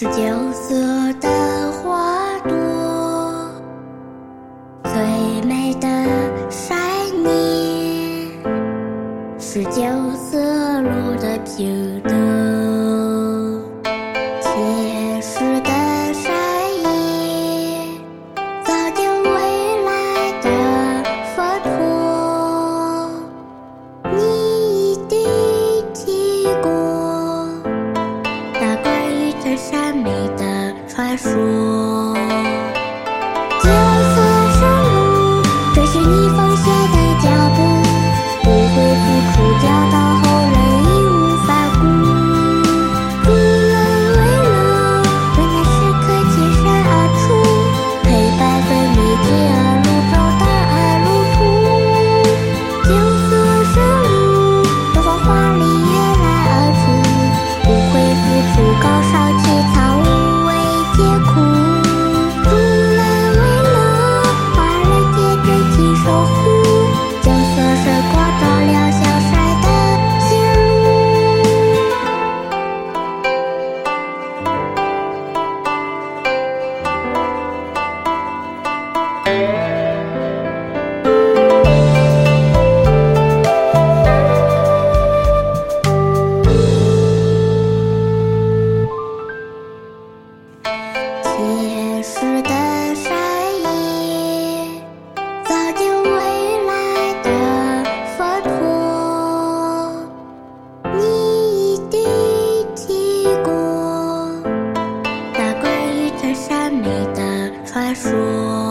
是九色的花朵，最美的三年，是九色鹿的平等。他说。